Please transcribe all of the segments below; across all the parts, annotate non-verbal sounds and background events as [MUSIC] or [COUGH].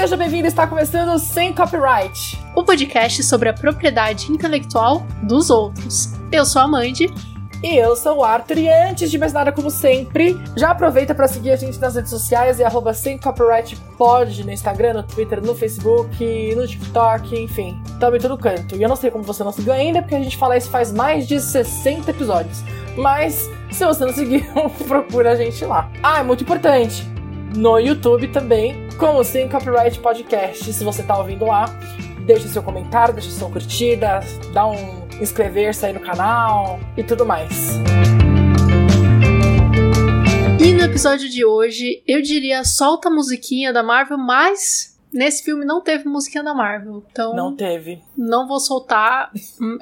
seja bem-vindo. Está começando Sem Copyright. O podcast sobre a propriedade intelectual dos outros. Eu sou a Mandy. E eu sou o Arthur. E antes de mais nada, como sempre, já aproveita para seguir a gente nas redes sociais e arroba sem copyright pod no Instagram, no Twitter, no Facebook, no TikTok, enfim. Tamo em todo canto. E eu não sei como você não seguiu ainda, porque a gente fala isso faz mais de 60 episódios. Mas se você não seguiu, [LAUGHS] procura a gente lá. Ah, é muito importante. No YouTube também, como Sem Copyright Podcast. Se você tá ouvindo lá, deixa seu comentário, deixa sua curtida, dá um inscrever-se aí no canal e tudo mais. E no episódio de hoje, eu diria solta a musiquinha da Marvel, mas nesse filme não teve musiquinha da Marvel. Então. Não teve. Não vou soltar.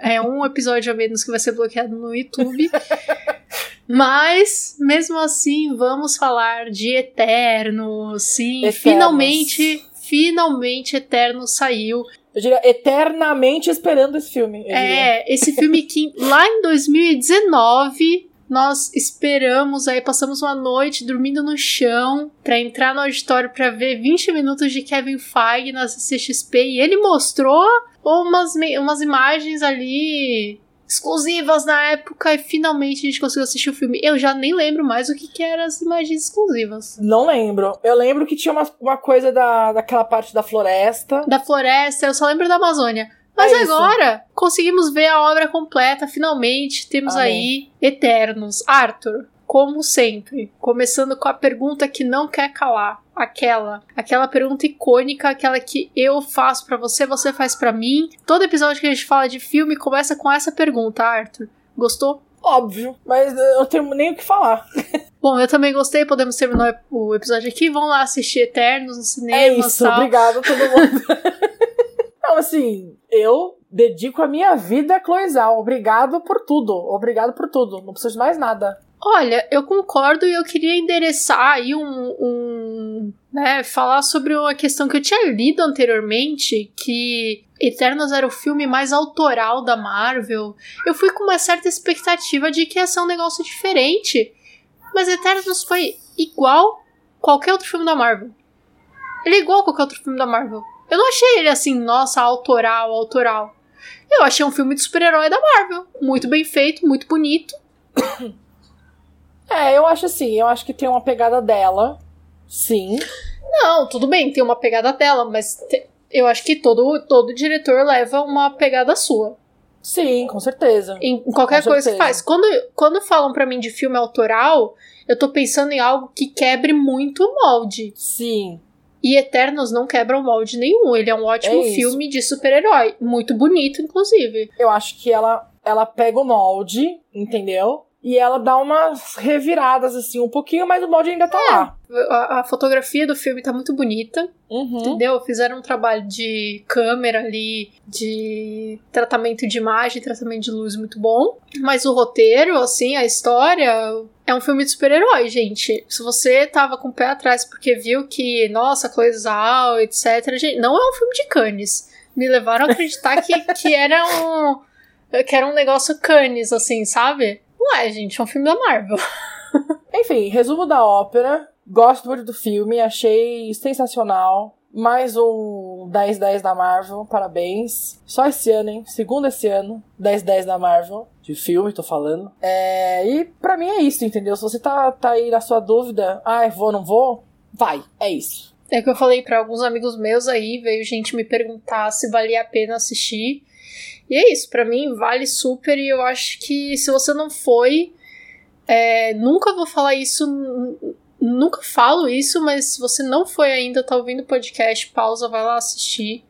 É um episódio a menos que vai ser bloqueado no YouTube. [LAUGHS] Mas, mesmo assim, vamos falar de Eterno. Sim, Eternos. finalmente, finalmente Eterno saiu. Eu diria eternamente esperando esse filme. É, esse filme que [LAUGHS] lá em 2019 nós esperamos aí, passamos uma noite dormindo no chão para entrar no auditório para ver 20 minutos de Kevin Feige na CXP e ele mostrou umas, umas imagens ali exclusivas na época e finalmente a gente conseguiu assistir o filme. Eu já nem lembro mais o que, que eram as imagens exclusivas. Não lembro. Eu lembro que tinha uma, uma coisa da, daquela parte da floresta. Da floresta, eu só lembro da Amazônia. Mas é agora conseguimos ver a obra completa, finalmente. Temos Amém. aí Eternos. Arthur, como sempre, começando com a pergunta que não quer calar aquela, aquela pergunta icônica, aquela que eu faço para você, você faz para mim. Todo episódio que a gente fala de filme começa com essa pergunta, Arthur. Gostou? Óbvio, mas eu tenho nem o que falar. [LAUGHS] Bom, eu também gostei, podemos terminar o episódio aqui. Vão lá assistir Eternos no cinema. É isso, tal. obrigado a todo [LAUGHS] mundo. [LAUGHS] não, assim, eu dedico a minha vida a Cloizal. Obrigado por tudo. Obrigado por tudo. Não preciso de mais nada. Olha, eu concordo e eu queria endereçar aí um, um né, falar sobre uma questão que eu tinha lido anteriormente, que Eternos era o filme mais autoral da Marvel. Eu fui com uma certa expectativa de que ia ser um negócio diferente, mas Eternos foi igual qualquer outro filme da Marvel. Ele é igual a qualquer outro filme da Marvel. Eu não achei ele assim, nossa, autoral, autoral. Eu achei um filme de super-herói da Marvel. Muito bem feito, muito bonito. É, eu acho assim, eu acho que tem uma pegada dela, sim. Não, tudo bem, tem uma pegada dela, mas te, eu acho que todo, todo diretor leva uma pegada sua. Sim, com certeza. Em, em qualquer com coisa certeza. que faz. Quando, quando falam para mim de filme autoral, eu tô pensando em algo que quebre muito o molde. Sim. E Eternos não quebra o molde nenhum. Ele é um ótimo é filme de super-herói. Muito bonito, inclusive. Eu acho que ela, ela pega o molde, entendeu? E ela dá umas reviradas, assim, um pouquinho, mas o molde ainda tá é, lá. A, a, fotografia do filme tá muito bonita. Uhum. Entendeu? Fizeram um trabalho de câmera ali, de tratamento de imagem, tratamento de luz muito bom. Mas o roteiro, assim, a história. É um filme de super-herói, gente. Se você tava com o pé atrás porque viu que, nossa, coisal, etc. Gente, não é um filme de Cannes. Me levaram a acreditar que, que era um. Que era um negócio Cannes, assim, sabe? Não é, gente, é um filme da Marvel. [LAUGHS] Enfim, resumo da ópera. Gosto muito do filme, achei sensacional. Mais um 10-10 da Marvel, parabéns. Só esse ano, hein? Segundo esse ano, 10-10 da Marvel. De filme, tô falando. É, e pra mim é isso, entendeu? Se você tá, tá aí na sua dúvida, ah, vou, não vou, vai, é isso. É que eu falei para alguns amigos meus aí, veio gente me perguntar se valia a pena assistir. E é isso, para mim vale super e eu acho que se você não foi, é, nunca vou falar isso, nunca falo isso, mas se você não foi ainda, tá ouvindo o podcast, pausa, vai lá assistir.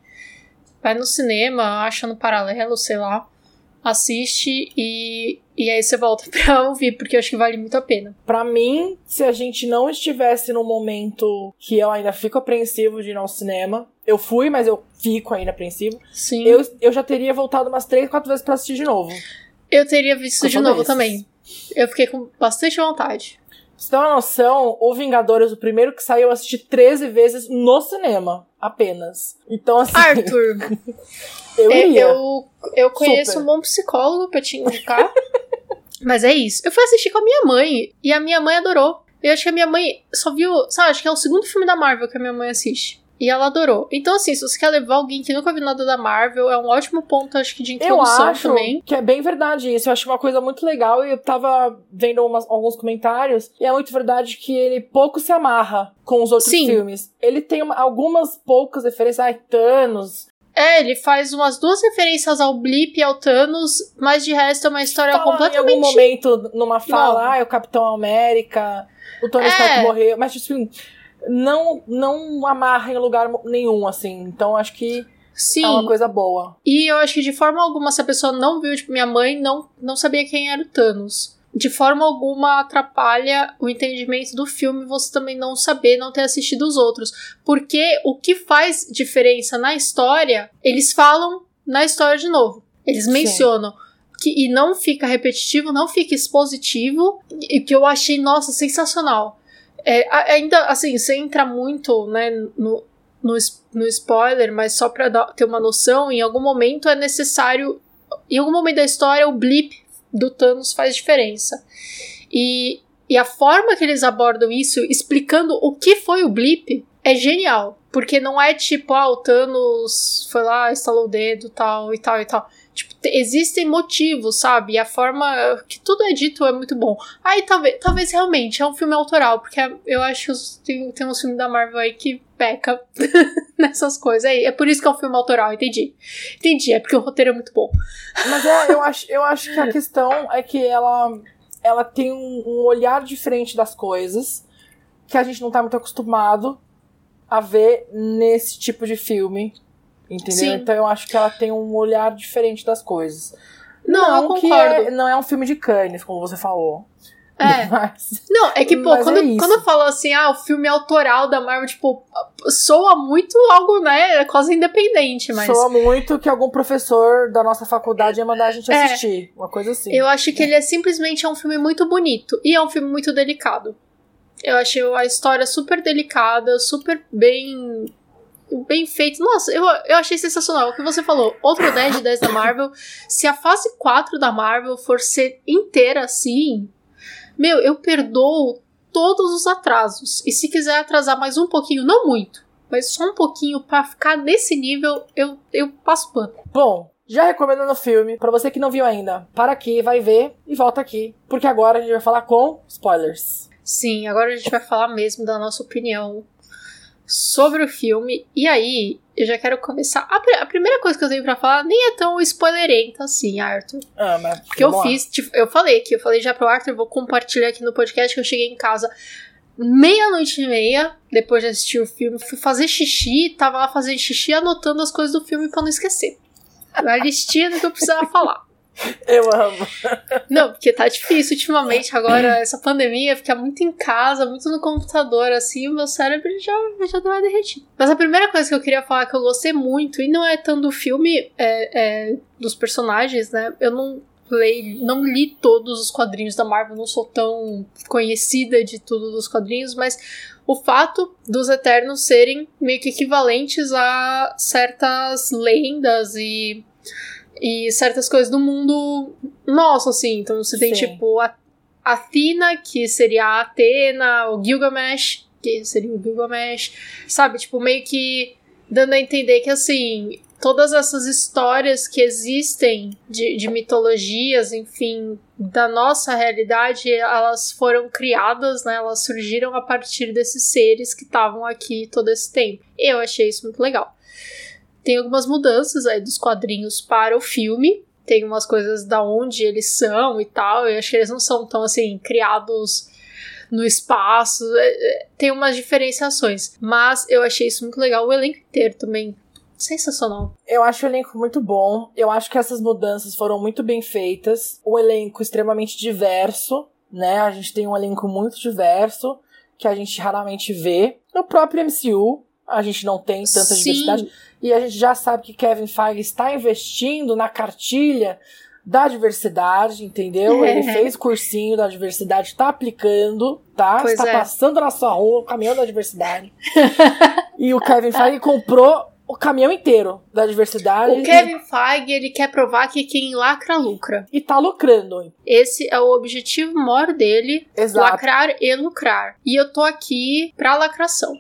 Vai no cinema, acha no paralelo, sei lá. Assiste e, e aí você volta [LAUGHS] pra ouvir, porque eu acho que vale muito a pena. Para mim, se a gente não estivesse no momento que eu ainda fico apreensivo de ir ao cinema, eu fui, mas eu fico ainda apreensivo. Sim. Eu, eu já teria voltado umas três, quatro vezes pra assistir de novo. Eu teria visto de novo também. Eu fiquei com bastante vontade. Pra você ter uma noção, o Vingadores, o primeiro que saiu, eu assisti 13 vezes no cinema. Apenas. Então, assim. Arthur. [LAUGHS] eu é, iria. Eu, eu conheço Super. um bom psicólogo pra te indicar. [LAUGHS] mas é isso. Eu fui assistir com a minha mãe e a minha mãe adorou. Eu acho que a minha mãe só viu. Sabe, acho que é o segundo filme da Marvel que a minha mãe assiste. E ela adorou. Então, assim, se você quer levar alguém que nunca viu nada da Marvel, é um ótimo ponto, acho que, de introdução eu acho também. Que é bem verdade isso. Eu acho uma coisa muito legal. E eu tava vendo umas, alguns comentários. E é muito verdade que ele pouco se amarra com os outros Sim. filmes. Ele tem uma- algumas poucas referências. Ai, Thanos. É, ele faz umas duas referências ao Blip e ao Thanos, mas de resto é uma história Fala em completamente. algum momento numa fala, ah, é o Capitão América, o Tony É. Stark morreu, mas tipo assim, não, não amarra em lugar nenhum, assim. Então acho que Sim. é uma coisa boa. E eu acho que de forma alguma, se a pessoa não viu, tipo, minha mãe não, não sabia quem era o Thanos. De forma alguma atrapalha o entendimento do filme você também não saber, não ter assistido os outros. Porque o que faz diferença na história, eles falam na história de novo. Eles Sim. mencionam. Que, e não fica repetitivo, não fica expositivo. E que eu achei, nossa, sensacional. É, ainda, assim, você entra muito, né, no, no, no spoiler, mas só pra dar- ter uma noção, em algum momento é necessário. Em algum momento da história, o blip do Thanos faz diferença. E, e a forma que eles abordam isso, explicando o que foi o blip, é genial. Porque não é tipo, ah, o Thanos foi lá, estalou o dedo, tal e tal e tal. Tipo, te- existem motivos, sabe? E a forma que tudo é dito é muito bom. Aí talvez, talvez realmente é um filme autoral, porque eu acho que tem, tem uns filmes da Marvel aí que peca [LAUGHS] nessas coisas. É, é por isso que é um filme autoral, entendi. Entendi, é porque o roteiro é muito bom. Mas é, eu, acho, eu acho que a questão é que ela, ela tem um, um olhar diferente das coisas que a gente não tá muito acostumado a ver nesse tipo de filme. Entendeu? Sim. Então eu acho que ela tem um olhar diferente das coisas. Não, eu que concordo. é- não é um filme de Cannes, como você falou. É. [LAUGHS] Mas, Não, é que, pô, quando, é quando eu falo assim, ah, o filme autoral da Marvel, tipo, soa muito algo, né, quase independente, mas... soa muito que algum professor da nossa faculdade ia mandar a gente É. assistir. Uma coisa assim. Eu acho que ele é simplesmente é um filme muito bonito e é um filme muito delicado. Eu achei a história super delicada, super bem bem feito. Nossa, eu, eu achei sensacional. O que você falou, outro 10 de 10 da Marvel. Se a fase 4 da Marvel for ser inteira assim, meu, eu perdoo todos os atrasos. E se quiser atrasar mais um pouquinho, não muito, mas só um pouquinho pra ficar nesse nível, eu, eu passo pano. Bom, já recomendando o filme, pra você que não viu ainda, para aqui, vai ver e volta aqui. Porque agora a gente vai falar com spoilers. Sim, agora a gente vai falar mesmo da nossa opinião sobre o filme. E aí, eu já quero começar. A, pri- a primeira coisa que eu tenho pra falar nem é tão spoilerenta assim, Arthur. Ah, mas Porque eu fiz, tipo, eu falei que eu falei já pro Arthur, vou compartilhar aqui no podcast que eu cheguei em casa meia-noite e meia, depois de assistir o filme, fui fazer xixi, tava lá fazendo xixi anotando as coisas do filme pra não esquecer. Na listinha do que eu precisava falar. [LAUGHS] Eu amo. Não, porque tá difícil ultimamente agora, essa pandemia, ficar muito em casa, muito no computador, assim, o meu cérebro já, já deu uma derretida. Mas a primeira coisa que eu queria falar que eu gostei muito, e não é tanto do filme, é, é dos personagens, né? Eu não li, não li todos os quadrinhos da Marvel, não sou tão conhecida de tudo dos quadrinhos, mas o fato dos Eternos serem meio que equivalentes a certas lendas e e certas coisas do mundo nosso, assim. Então você tem, Sim. tipo, a Athena, que seria a Atena, o Gilgamesh, que seria o Gilgamesh, sabe? Tipo, meio que dando a entender que, assim, todas essas histórias que existem de, de mitologias, enfim, da nossa realidade, elas foram criadas, né? Elas surgiram a partir desses seres que estavam aqui todo esse tempo. Eu achei isso muito legal. Tem algumas mudanças aí dos quadrinhos para o filme. Tem umas coisas da onde eles são e tal. Eu acho que eles não são tão assim, criados no espaço. É, é, Tem umas diferenciações. Mas eu achei isso muito legal. O elenco inteiro também. Sensacional. Eu acho o elenco muito bom. Eu acho que essas mudanças foram muito bem feitas. O elenco extremamente diverso, né? A gente tem um elenco muito diverso que a gente raramente vê. No próprio MCU, a gente não tem tanta Sim. diversidade. E a gente já sabe que Kevin Feige está investindo na cartilha da diversidade, entendeu? [LAUGHS] Ele fez cursinho da diversidade, tá aplicando, tá? Pois está é. passando na sua rua o caminhão da diversidade. [LAUGHS] e o Kevin Feige comprou o caminhão inteiro da diversidade O Kevin Feige, ele quer provar que quem lacra, lucra. e, e tá lucrando. Esse é o objetivo maior dele. Exato. Lacrar e lucrar. E eu tô aqui pra lacração.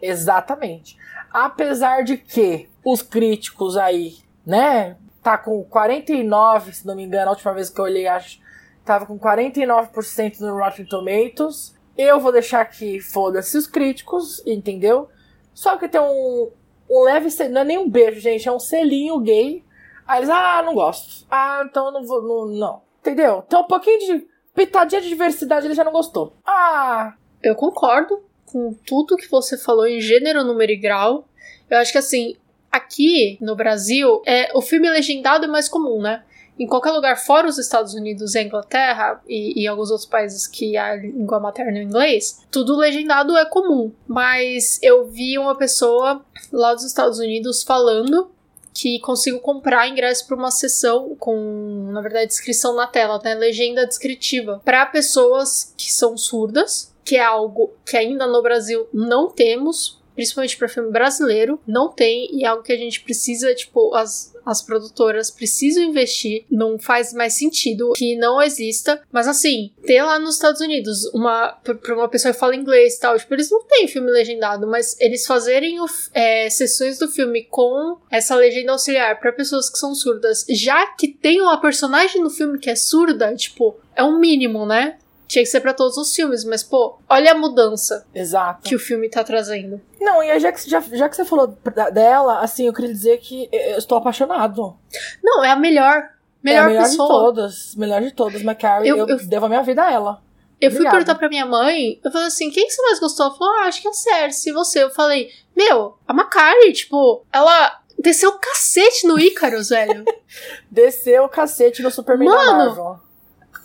Exatamente. Apesar de que os críticos aí, né, tá com 49, se não me engano, a última vez que eu olhei, acho, tava com 49% no Rotten Tomatoes. Eu vou deixar aqui, foda-se os críticos, entendeu? Só que tem um, um leve, não é nem um beijo, gente, é um selinho gay. Aí eles, ah, não gosto. Ah, então não vou, não, não. Entendeu? Tem um pouquinho de pitadinha de diversidade, ele já não gostou. Ah, Eu concordo com tudo que você falou em gênero, número e grau. Eu acho que assim, aqui no Brasil, é, o filme legendado é mais comum, né? Em qualquer lugar fora os Estados Unidos e a Inglaterra e, e alguns outros países que a língua materna é inglês, tudo legendado é comum. Mas eu vi uma pessoa lá dos Estados Unidos falando que consigo comprar ingresso para uma sessão com, na verdade, descrição na tela, né? Legenda descritiva para pessoas que são surdas, que é algo que ainda no Brasil não temos, principalmente para filme brasileiro, não tem e é algo que a gente precisa, tipo, as, as produtoras precisam investir, não faz mais sentido que não exista, mas assim, ter lá nos Estados Unidos uma para uma pessoa que fala inglês e tal, tipo, eles não têm filme legendado, mas eles fazerem o, é, sessões do filme com essa legenda auxiliar para pessoas que são surdas, já que tem uma personagem no filme que é surda, tipo, é um mínimo, né? Tinha que ser pra todos os filmes, mas, pô, olha a mudança exato. que o filme tá trazendo. Não, e aí, já que, já, já que você falou dela, assim, eu queria dizer que eu estou apaixonado. Não, é a melhor. Melhor, é a melhor pessoa. de todas. Melhor de todas. McCarry, eu, Eu- eu- devo a minha vida a ela. Eu fui Obrigada. perguntar pra minha mãe, eu falei assim, quem que você mais gostou? Ela falou, ah, acho que é a Cersei, e você? Eu falei, meu, a Macari, tipo, ela desceu o cacete no Ícaros, velho. [LAUGHS] Desceu o cacete no Superman Mano!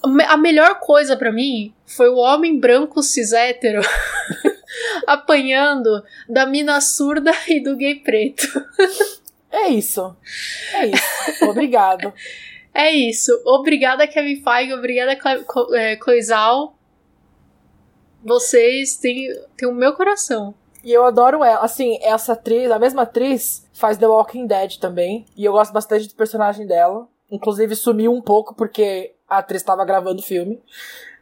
A me- A melhor coisa pra mim foi o homem branco cis hétero [LAUGHS] apanhando da mina surda e do gay preto. É isso. É isso. Obrigado. É isso. Obrigada, Kevin Feige. Obrigada, Cle- Co- é, Cloizal. Vocês têm, têm o meu coração. E eu adoro ela. Assim, essa atriz, a mesma atriz, faz The Walking Dead também. E eu gosto bastante do personagem dela. Inclusive, sumiu um pouco porque a atriz estava gravando o filme,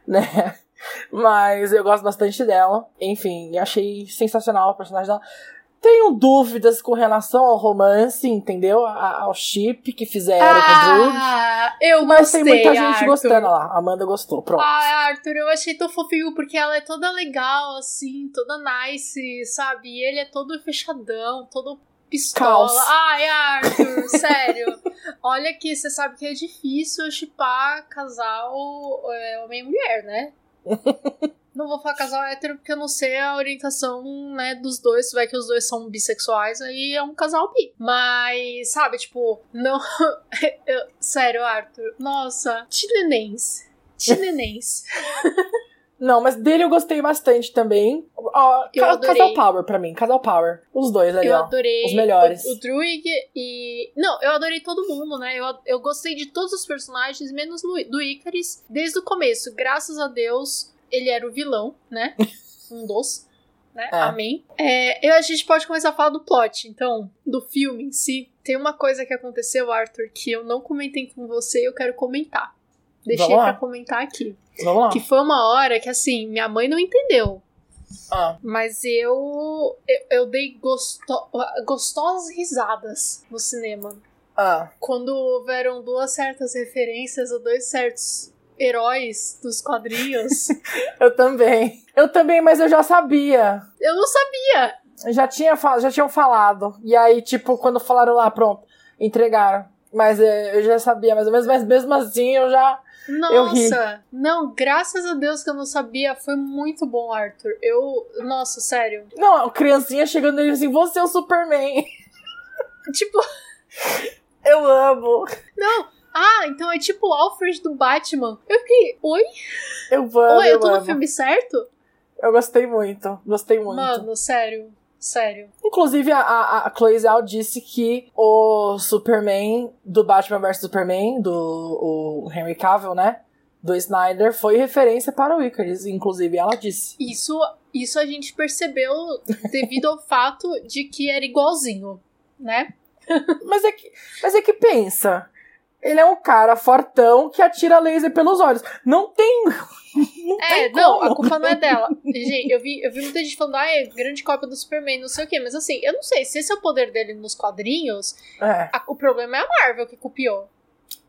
né? Mas eu gosto bastante dela. Enfim, achei sensacional o personagem dela. Tenho dúvidas com relação ao romance, entendeu? A- ao chip que fizeram com o Drew. Ah, eu Mas gostei, tem muita gente Arthur. gostando lá. A Amanda gostou. Pronto. Ah, Arthur, eu achei tão fofinho porque ela é toda legal, assim, toda nice, sabe? E ele é todo fechadão, todo pistola. Caos. Ai, Arthur, [LAUGHS] sério. Olha que você sabe que é difícil chipar casal é, homem e mulher, né? [LAUGHS] Não vou falar casal hétero porque eu não sei a orientação, né, dos dois. Se vai que os dois são bissexuais, aí é um casal bi. Mas, sabe, tipo, não. [LAUGHS] eu- sério, Arthur. Nossa, chilenense. Chilenense. Não, mas dele eu gostei bastante também. Ó, Eu ca- casal Power pra mim, casal Power. Os dois ali, eu ó. adorei os melhores. O, o Druig e. Não, eu adorei todo mundo, né? Eu, eu gostei de todos os personagens, menos no- do Icaris, desde o começo. Graças a Deus, ele era o vilão, né? [LAUGHS] Um dos. Né? É. Amém. É, eu, a gente pode começar a falar do plot, então, do filme em si. Tem uma coisa que aconteceu, Arthur, que eu não comentei com você e eu quero comentar. Deixei pra comentar aqui. Vamos lá. Que foi uma hora que, assim, minha mãe não entendeu. Ah, Mas eu, eu, eu dei gosto, gostosas risadas no cinema. ah. Quando houveram duas certas referências a dois certos heróis dos quadrinhos. [LAUGHS] Eu também. Eu também, mas eu já sabia. eu não sabia. Já, tinha, já tinham falado. E aí, tipo, quando falaram lá, pronto, entregaram. Mas é, eu já sabia mais ou menos, mas mesmo assim eu já. Eu ri. Nossa, não, graças a Deus que eu não sabia. Foi muito bom, Arthur. Eu, nossa, sério. Não, a criancinha chegando e assim, você é o Superman. [LAUGHS] Tipo, Eu amo. ah, então é tipo o Alfred do Batman. Eu fiquei, oi? Eu amo. Oi, eu eu tô no amo. filme certo? Eu gostei muito. Gostei muito. Mano, sério, sério. Inclusive, a, a, a Chloe Zhao disse que o Superman do Batman vs Superman, do o Henry Cavill, né? Do Snyder, foi referência para o Icarus. Inclusive, ela disse. Isso, isso a gente percebeu devido ao [LAUGHS] fato de que era igualzinho, né? Mas é que, mas é que pensa. Ele é um cara fortão que atira laser pelos olhos. Não tem. [LAUGHS] Não É, tem não, a culpa não é [LAUGHS] dela. Gente, eu vi, eu vi muita gente falando, ah, é grande cópia do Superman, não sei o quê. Mas assim, eu não sei, se esse é o poder dele nos quadrinhos, É, a- o problema é a Marvel que copiou.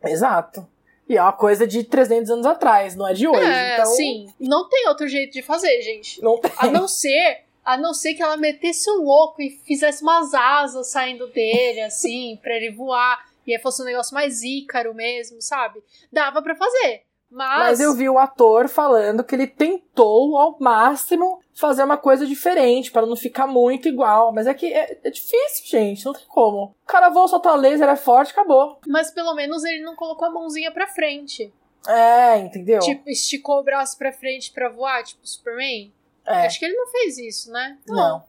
exato. E é uma coisa de 300 anos atrás, não é de hoje. é, então, assim, não tem outro jeito de fazer, gente. Não tem. A não ser, a não ser que ela metesse o louco e fizesse umas asas saindo dele, assim, pra ele voar. E fosse um negócio mais ícaro mesmo, sabe? Dava pra fazer. Mas, Mas eu vi o ator falando que ele tentou ao máximo fazer uma coisa diferente para não ficar muito igual. Mas é que é, é difícil, gente. Não tem como. O cara voa, soltar laser, é forte, acabou. mas pelo menos ele não colocou a mãozinha pra frente. É, entendeu? Tipo, esticou o braço pra frente pra voar, tipo Superman. é, Acho que ele não fez isso, né? não.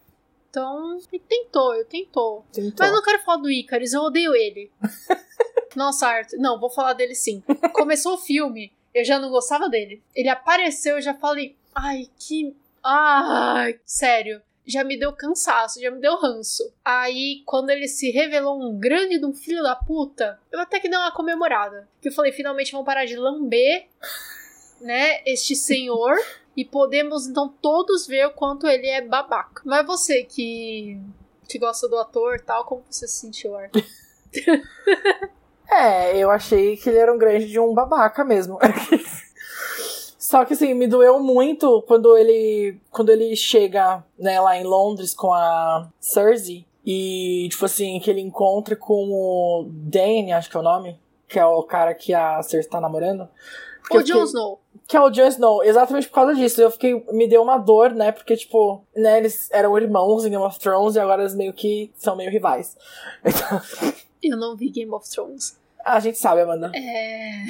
Então, ele tentou, eu tentou. Tentou. Mas eu não quero falar do Icarus, eu odeio ele. [LAUGHS] Nossa, Arthur. Não, vou falar dele sim. Começou o filme, eu já não gostava dele. Ele apareceu, eu já falei, ai, que. Ai, sério. Já me deu cansaço, já me deu ranço. Aí, quando ele se revelou um grande de um filho da puta, eu até que dei uma comemorada. Que eu falei, finalmente vão parar de lamber, né, este senhor. E podemos, então, todos ver o quanto ele é babaca. Mas você que que gosta do ator tal, como você se sentiu, Arthur? [LAUGHS] É, eu achei que ele era um grande de um babaca mesmo. [LAUGHS] Só que assim, me doeu muito quando ele quando ele chega, né, lá em Londres com a Cersei e tipo assim, que ele encontra com o Dane, acho que é o nome, que é o cara que a Cersei tá namorando. Porque O Jon Snow. que é o Jon Snow, exatamente por causa disso. Eu fiquei. Me deu uma dor, né? Porque, tipo, né, eles eram irmãos em Game of Thrones e agora eles meio que são meio rivais. [LAUGHS] Então, Eu não vi Game of Thrones. a gente sabe, Amanda. É...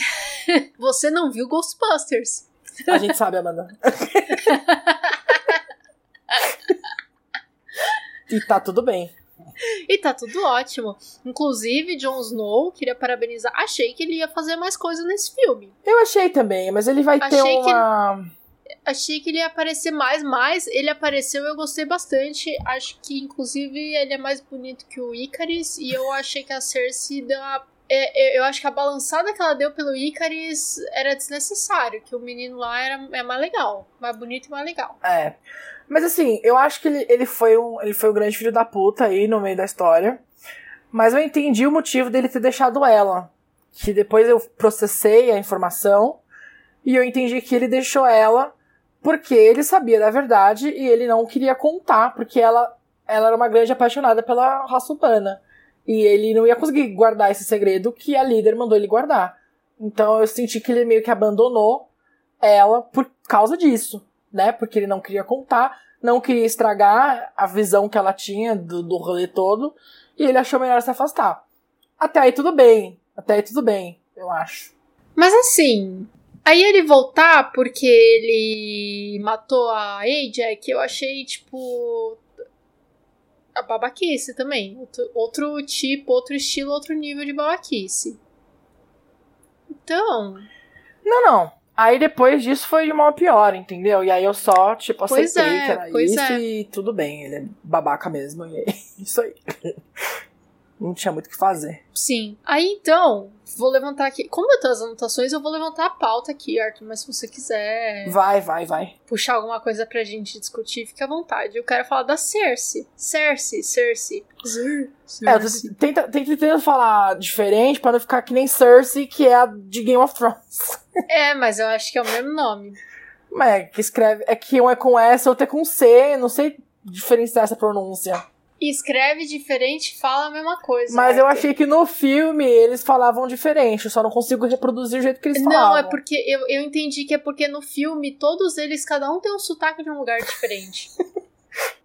[LAUGHS] Você não viu Ghostbusters. A gente sabe, Amanda. [LAUGHS] e tá tudo bem. E tá tudo ótimo. Inclusive, Jon Snow, queria parabenizar. Achei que ele ia fazer mais coisa nesse filme. Eu achei também, mas ele vai ter Achei que uma. Achei que ele ia aparecer mais, mas ele apareceu e eu gostei bastante. Acho que, inclusive, ele é mais bonito que o Icarus. E eu achei que a Cersei deu uma. é, é, eu acho que a balançada que ela deu pelo Icarus era desnecessário. Que o menino lá era, é mais legal. Mais bonito e mais legal. É. Mas assim, eu acho que ele, ele, foi um, ele foi um grande filho da puta aí no meio da história. Mas eu entendi o motivo dele ter deixado ela. Que depois eu processei a informação e eu entendi que ele deixou ela porque ele sabia da verdade e ele não queria contar, porque ela, ela era uma grande apaixonada pela raça humana. E ele não ia conseguir guardar esse segredo que a líder mandou ele guardar. Então eu senti que ele meio que abandonou ela por causa disso, né? Porque ele não queria contar, não queria estragar a visão que ela tinha do, do rolê todo, e ele achou melhor se afastar. Até aí tudo bem, até aí tudo bem, eu acho. Mas assim, aí ele voltar porque ele matou a Ajax, eu achei, tipo. A babaquice também. Outro, outro tipo, outro estilo, outro nível de babaquice. Então. Não, não. Aí depois disso foi de mal pior, entendeu? E aí eu só, tipo, Pois aceitei é, que era pois isso é. e tudo bem, ele é babaca mesmo, e é [LAUGHS] isso aí. Não tinha muito o que fazer. Sim. Aí então, vou levantar aqui. Como eu tenho as anotações, eu vou levantar a pauta aqui, Arthur. Mas se você quiser Vai, vai, vai. puxar alguma coisa pra gente discutir, fique à vontade. Eu quero falar da Cersei. Cersei, Cersei. É, eu tô- tenta, tenta tentando falar diferente pra não ficar que nem Cersei, que é a de Game of Thrones. [LAUGHS] É, mas eu acho que é o mesmo nome. Mas é que escreve. É que um é com S, outro é com C, não sei diferenciar essa pronúncia. Escreve diferente, fala a mesma coisa. Mas eu Arthur. achei que no filme eles falavam diferente, eu só não consigo reproduzir o jeito que eles falavam. Não, é porque eu, eu entendi que é porque no filme todos eles, cada um tem um sotaque de um lugar diferente. [LAUGHS]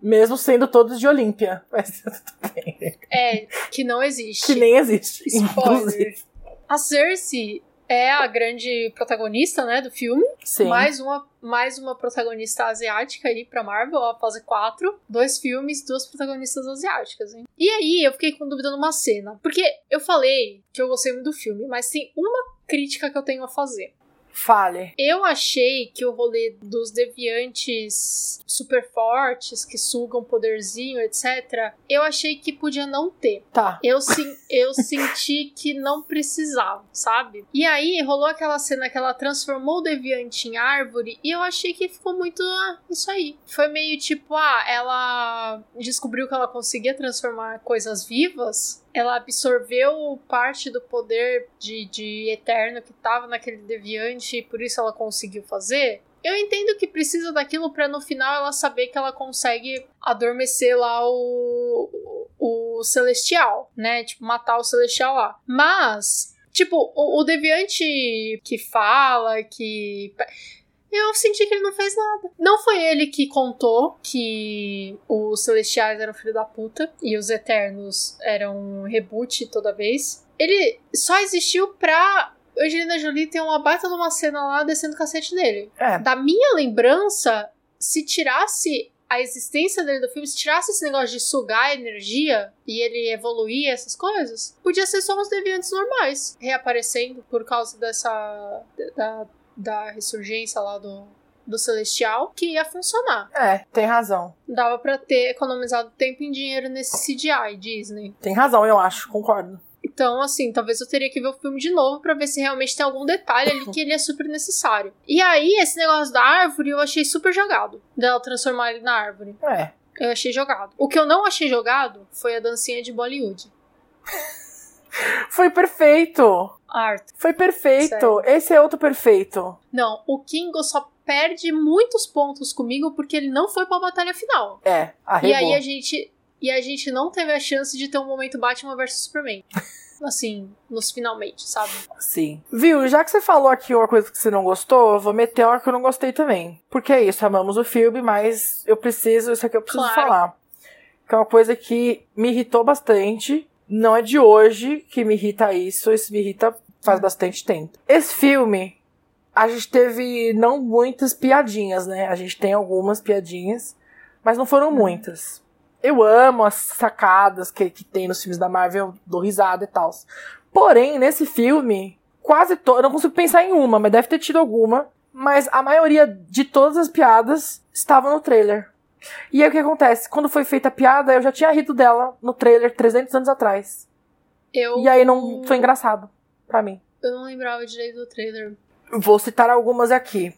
Mesmo sendo todos de Olímpia. [LAUGHS] Mas tudo bem. é, que não existe. Que nem existe. Spoiler. Inclusive. A Cersei é a grande protagonista, né, do filme. Sim. Mais uma, mais uma protagonista asiática aí pra Marvel, ó, fase 4. Dois filmes, duas protagonistas asiáticas, hein? E aí, eu fiquei com dúvida numa cena. Porque eu falei que eu gostei muito do filme, mas tem uma crítica que eu tenho a fazer. Fale. Eu achei que o rolê dos deviantes super fortes, que sugam poderzinho, etc., eu achei que podia não ter. Tá. Eu, sim, eu senti que não precisava, sabe? E aí rolou aquela cena que ela transformou o deviante em árvore e eu achei que ficou muito. Ah, isso aí. Foi meio tipo, ah, ela descobriu que ela conseguia transformar coisas vivas ela absorveu parte do poder de, de Eterno que tava naquele deviante e por isso ela conseguiu fazer. Eu entendo que precisa daquilo para no final ela saber que ela consegue adormecer lá o, o Celestial, né? Tipo, matar o Celestial lá. Mas, tipo, o, o Deviante que fala, que eu senti que ele não fez nada. Não foi ele que contou que os Celestiais eram filho da puta e os Eternos eram um reboot toda vez. Ele só existiu pra Angelina Jolie ter uma baita de uma cena lá descendo cacete nele. É. Da minha lembrança, se tirasse a existência dele do filme, se tirasse esse negócio de sugar energia e ele evoluir essas coisas, podia ser só uns deviantes normais reaparecendo por causa dessa da, da ressurgência lá do, do Celestial, que ia funcionar. É, tem razão. Dava para ter economizado tempo e dinheiro nesse CGI Disney. Tem razão, eu acho, concordo. Então, assim, talvez eu teria que ver o filme de novo para ver se realmente tem algum detalhe ali que ele é super necessário. E aí, esse negócio da árvore eu achei super jogado. Dela transformar ele na árvore. É. Eu achei jogado. O que eu não achei jogado foi a dancinha de Bollywood. [LAUGHS] Foi perfeito! Foi perfeito. Sério. Esse é outro perfeito. Não, o Kingo só perde muitos pontos comigo porque ele não foi pra batalha final. É, E arregou. aí a gente. E a gente não teve a chance de ter um momento Batman vs Superman. [LAUGHS] Assim, nos finalmente, sabe? Sim. Viu, já que você falou aqui uma coisa que você não gostou, eu vou meter uma que eu não gostei também. Porque é isso, amamos o filme, mas eu preciso, isso aqui eu preciso Claro. falar. Que é uma coisa que me irritou bastante. Não é de hoje que me irrita isso, isso me irrita faz bastante tempo. Esse filme, a gente teve não muitas piadinhas, né? A gente tem algumas piadinhas, mas não foram muitas. Eu amo as sacadas que, que tem nos filmes da Marvel, dou risada e tal. Porém, nesse filme, quase todo. Não consigo pensar em uma, mas deve ter tido alguma. Mas a maioria de todas as piadas estavam no trailer. E aí o que acontece? Quando foi feita a piada, eu já tinha rido dela no trailer 300 anos atrás. Eu. E aí não foi engraçado pra mim. Eu não lembrava direito do trailer. Vou citar algumas aqui.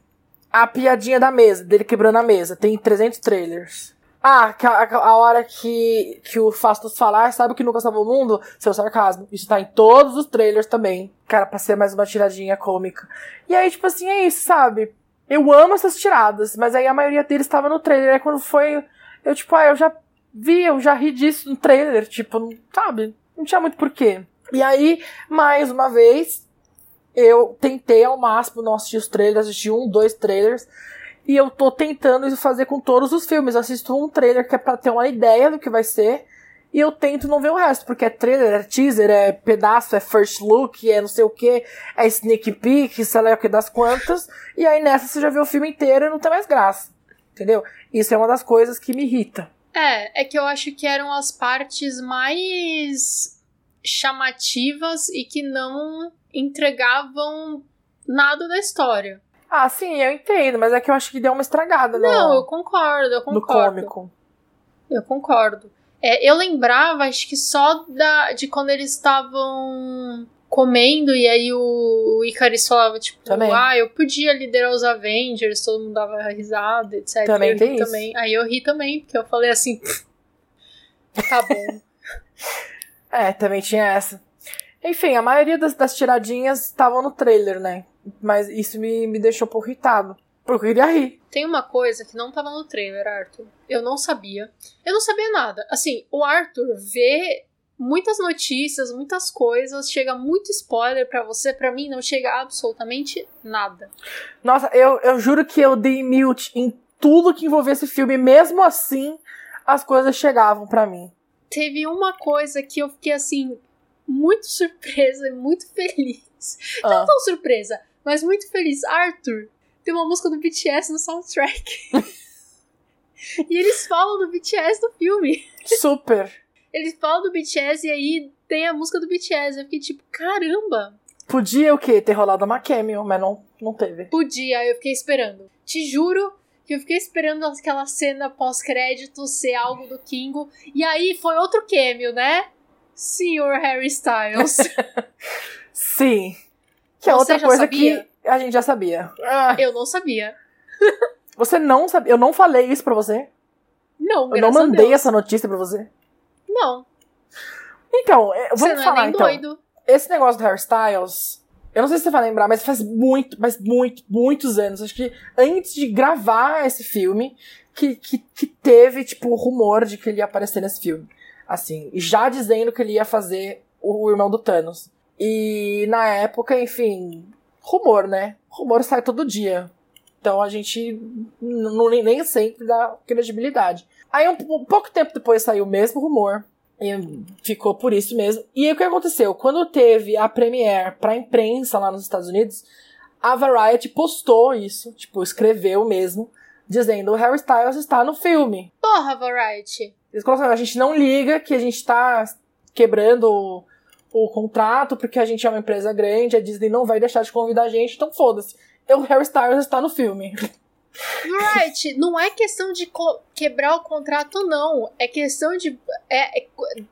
A piadinha da mesa, dele quebrando a mesa. Tem 300 trailers. Ah, que a, a hora que, que o Fastos falar, sabe que nunca salvou o mundo? Seu sarcasmo. Isso tá em todos os trailers também. Cara, pra ser mais uma tiradinha cômica. E aí, tipo assim, é isso, sabe? Eu amo essas tiradas, mas aí a maioria deles estava no trailer. Aí quando foi. Eu, tipo, ah, eu já vi, eu já ri disso no trailer. Tipo, sabe? Não tinha muito porquê. E aí, mais uma vez, eu tentei ao máximo não assistir os trailers, assisti um, dois trailers. E eu tô tentando isso fazer com todos os filmes. Eu assisto um trailer que é pra ter uma ideia do que vai ser. E eu tento não ver o resto, porque é trailer, é teaser, é pedaço, é first look, é não sei o que, é sneak peek, sei lá o que das quantas. E aí nessa você já vê o filme inteiro e não tem mais graça. Entendeu? Isso é uma das coisas que me irrita. É, é que eu acho que eram as partes mais chamativas e que não entregavam nada da história. Ah, sim, eu entendo, mas é que eu acho que deu uma estragada Não, eu no, concordo, eu no concordo. cômico. Eu concordo. É, eu lembrava, acho que só da, de quando eles estavam comendo e aí o, o Icarus falava, tipo, Também. ah, eu podia liderar os Avengers, todo mundo dava risada, etc. Também eu tem isso. também. Aí eu ri também, porque eu falei assim, tá bom. [LAUGHS] É, também tinha essa. Enfim, a maioria das, das tiradinhas estavam no trailer, né? Mas isso me, me deixou um pouco irritado. Eu queria rir. Tem uma coisa que não tava no trailer, Arthur. Eu não sabia. Eu não sabia nada. Assim, o Arthur vê muitas notícias, muitas coisas, chega muito spoiler pra você, pra mim não chega absolutamente nada. Nossa, eu, eu juro que eu dei mute em tudo que envolvia esse filme. Mesmo assim, as coisas chegavam pra mim. Teve uma coisa que eu fiquei assim muito [LAUGHS] surpresa e muito feliz. Ah, Não tão surpresa, mas muito feliz. Arthur tem uma música do BTS no soundtrack. [LAUGHS] e eles falam do BTS no filme. super. Eles falam do BTS e aí tem a música do BTS. Eu fiquei tipo, caramba! Podia o quê? Ter rolado uma cameo, mas não, Não teve. Podia, eu fiquei esperando. Te juro que eu fiquei esperando aquela cena pós-crédito ser algo do Kingo. E aí foi outro cameo, né? Senhor Harry Styles. [LAUGHS] Sim. Que é outra coisa que a gente já sabia. Ah, eu não sabia. você não sabia. Eu não falei isso pra você. Não, Eu não graças a mandei Deus. essa notícia pra você. Não, Então, é, você vamos não falar é nem então. doido. Esse negócio do hairstyles, eu não sei se você vai lembrar, mas faz muito, mas muito, muitos anos. Acho que antes de gravar esse filme, que, que, que teve, tipo, o rumor de que ele ia aparecer nesse filme. Assim, e já dizendo que ele ia fazer o irmão do Thanos. E na época, enfim, rumor, né? Rumor sai todo dia. Então a gente não, nem, nem sempre dá credibilidade. Aí um, um pouco tempo depois saiu o mesmo rumor. E ficou por isso mesmo. E aí o que aconteceu? Quando teve a premiere pra imprensa lá nos Estados Unidos, a Variety postou isso, tipo, escreveu mesmo, dizendo o Harry Styles está no filme. Porra, Variety. Eles colocaram, a gente não liga que a gente tá quebrando o, contrato porque a gente é uma empresa grande, a Disney não vai deixar de convidar a gente, então foda-se. O Harry Styles está no filme. Variety, não é questão de quebrar o contrato, não. É questão de. É, é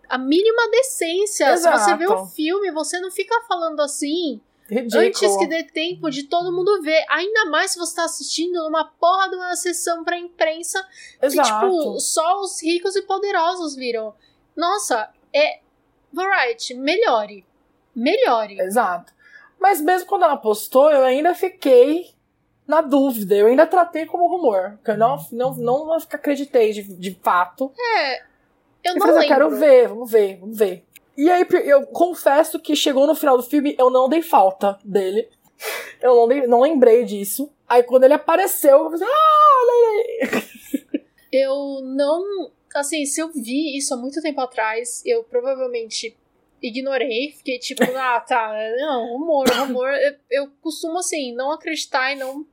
a mínima decência. Se você vê Exato. o filme, você não fica falando assim Ridículo. antes que dê tempo de todo mundo ver. Ainda mais se você tá assistindo numa porra de uma sessão pra imprensa que, Exato. tipo, só os ricos e poderosos viram. Nossa, é. Variety, melhore. Melhore. Exato. Mas mesmo quando ela postou, eu ainda fiquei na dúvida. Eu ainda tratei como rumor. Porque eu não, não, não acreditei de, de fato. Eu Eu não falei, eu lembro. quero ver, vamos ver, vamos ver. E aí eu confesso que chegou no final do filme, eu não dei falta dele. Eu não, dei- não lembrei disso. Aí quando ele apareceu, eu falei, ah, olha aí. Eu não. Assim, se eu vi isso há muito tempo atrás, eu provavelmente ignorei. Fiquei tipo, [LAUGHS] ah, tá, não, rumor, rumor. Eu, eu costumo, assim, não acreditar e não.